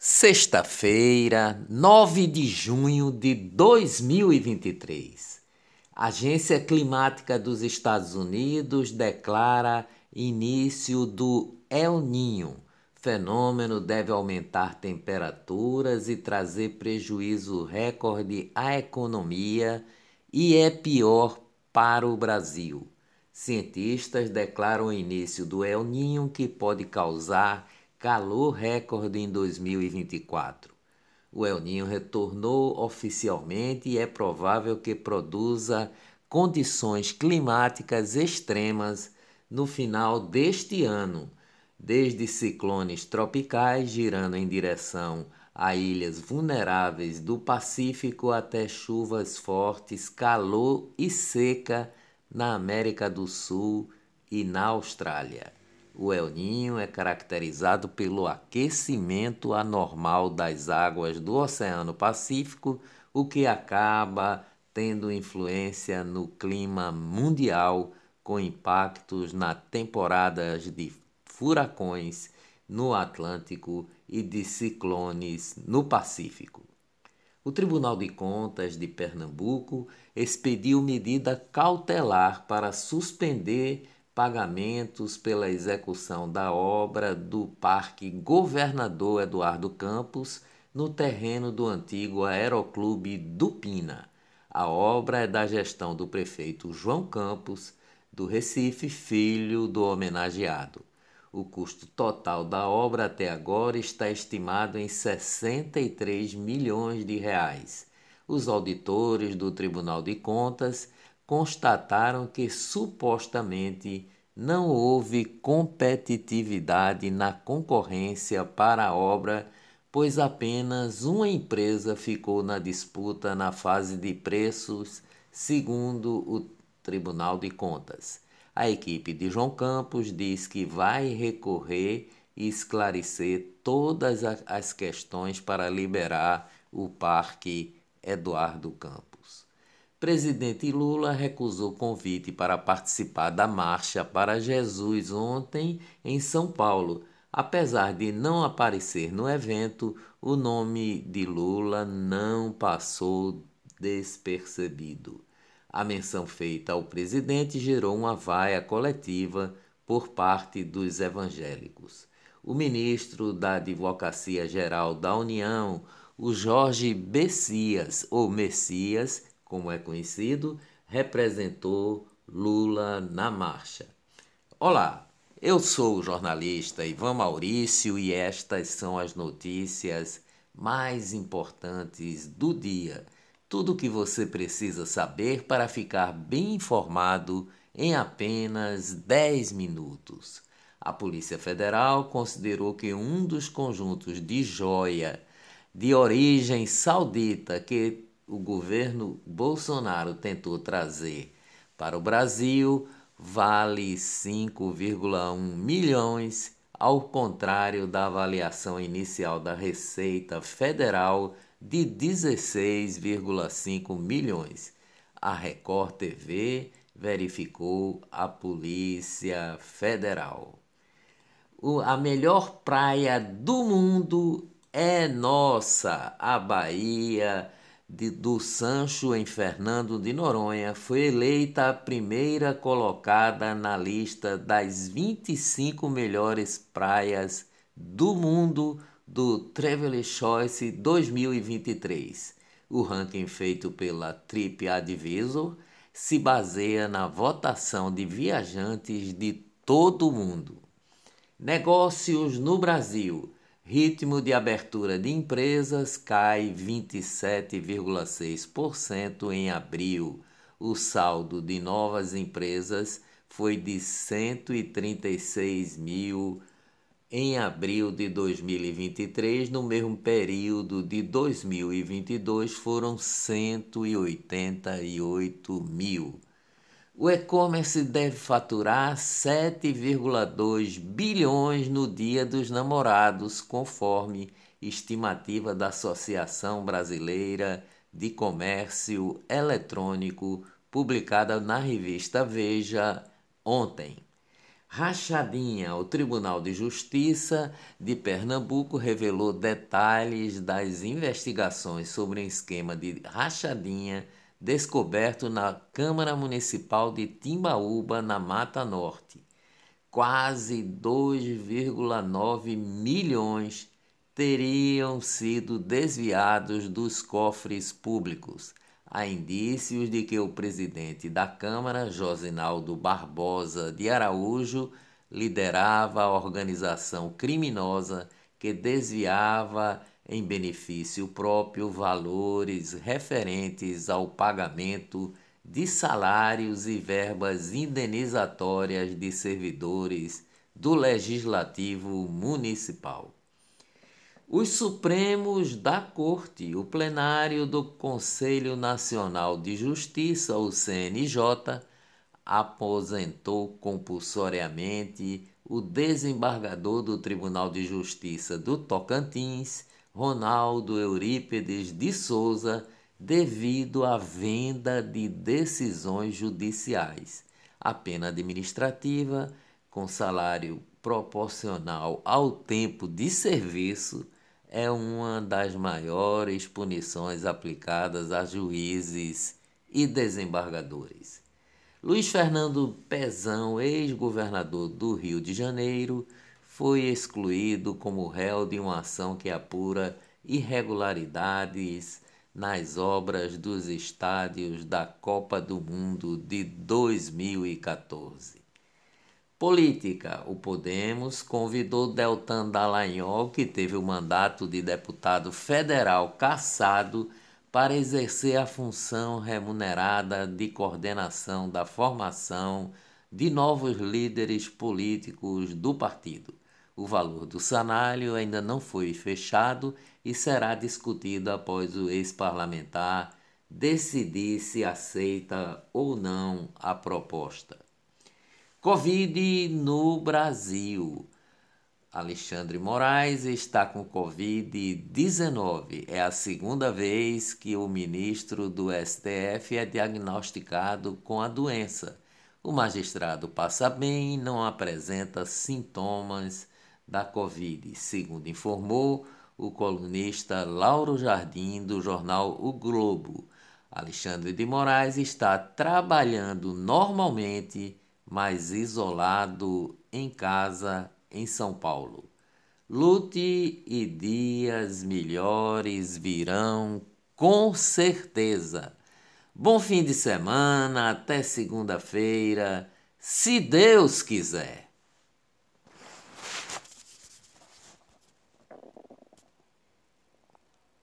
Sexta-feira, 9 de junho de 2023. Agência Climática dos Estados Unidos declara início do El Ninho. Fenômeno deve aumentar temperaturas e trazer prejuízo recorde à economia e é pior para o Brasil. Cientistas declaram o início do El Ninho que pode causar calor recorde em 2024. O El Ninho retornou oficialmente e é provável que produza condições climáticas extremas no final deste ano, desde ciclones tropicais girando em direção a ilhas vulneráveis do Pacífico até chuvas fortes, calor e seca na América do Sul e na Austrália. O El Ninho é caracterizado pelo aquecimento anormal das águas do Oceano Pacífico, o que acaba tendo influência no clima mundial, com impactos na temporadas de furacões no Atlântico e de ciclones no Pacífico. O Tribunal de Contas de Pernambuco expediu medida cautelar para suspender pagamentos pela execução da obra do Parque Governador Eduardo Campos no terreno do antigo Aeroclube do Pina. A obra é da gestão do prefeito João Campos, do Recife, filho do homenageado. O custo total da obra até agora está estimado em 63 milhões de reais. Os auditores do Tribunal de Contas constataram que supostamente não houve competitividade na concorrência para a obra, pois apenas uma empresa ficou na disputa na fase de preços, segundo o Tribunal de Contas. A equipe de João Campos diz que vai recorrer e esclarecer todas as questões para liberar o Parque Eduardo Campos. Presidente Lula recusou convite para participar da Marcha para Jesus ontem em São Paulo. Apesar de não aparecer no evento, o nome de Lula não passou despercebido. A menção feita ao presidente gerou uma vaia coletiva por parte dos evangélicos. O ministro da Advocacia Geral da União, o Jorge Bessias, ou Messias, como é conhecido, representou Lula na marcha. Olá, eu sou o jornalista Ivan Maurício e estas são as notícias mais importantes do dia. Tudo o que você precisa saber para ficar bem informado em apenas 10 minutos. A Polícia Federal considerou que um dos conjuntos de joia de origem saudita que o governo Bolsonaro tentou trazer para o Brasil vale 5,1 milhões, ao contrário da avaliação inicial da Receita Federal de 16,5 milhões. A Record TV verificou a Polícia Federal. O, a melhor praia do mundo é nossa, a Bahia de, do Sancho em Fernando de Noronha foi eleita a primeira colocada na lista das 25 melhores praias do mundo do Travel Choice 2023. O ranking feito pela TripAdvisor se baseia na votação de viajantes de todo o mundo. Negócios no Brasil. Ritmo de abertura de empresas cai 27,6% em abril. O saldo de novas empresas foi de 136 mil em abril de 2023. No mesmo período de 2022 foram 188 mil. O e-commerce deve faturar 7,2 bilhões no Dia dos Namorados, conforme estimativa da Associação Brasileira de Comércio Eletrônico, publicada na revista Veja ontem. Rachadinha, o Tribunal de Justiça de Pernambuco revelou detalhes das investigações sobre um esquema de rachadinha descoberto na Câmara Municipal de Timbaúba, na Mata Norte. Quase 2,9 milhões teriam sido desviados dos cofres públicos. Há indícios de que o presidente da Câmara, Josinaldo Barbosa de Araújo, liderava a organização criminosa que desviava em benefício próprio valores referentes ao pagamento de salários e verbas indenizatórias de servidores do Legislativo Municipal. Os Supremos da Corte, o plenário do Conselho Nacional de Justiça, o CNJ, aposentou compulsoriamente o desembargador do Tribunal de Justiça do Tocantins, Ronaldo Eurípedes de Souza, devido à venda de decisões judiciais. A pena administrativa, com salário proporcional ao tempo de serviço, é uma das maiores punições aplicadas a juízes e desembargadores. Luiz Fernando Pezão, ex-governador do Rio de Janeiro, foi excluído como réu de uma ação que apura irregularidades nas obras dos estádios da Copa do Mundo de 2014. Política. O Podemos convidou Deltan Dallagnol, que teve o mandato de deputado federal cassado, para exercer a função remunerada de coordenação da formação de novos líderes políticos do partido. O valor do salário ainda não foi fechado e será discutido após o ex-parlamentar decidir se aceita ou não a proposta. Covid no Brasil. Alexandre Moraes está com Covid-19. É a segunda vez que o ministro do STF é diagnosticado com a doença. O magistrado passa bem não apresenta sintomas da Covid, segundo informou o colunista Lauro Jardim, do jornal O Globo. Alexandre de Moraes está trabalhando normalmente mas isolado em casa em São Paulo. Lute e dias melhores virão com certeza. Bom fim de semana, até segunda-feira, se Deus quiser.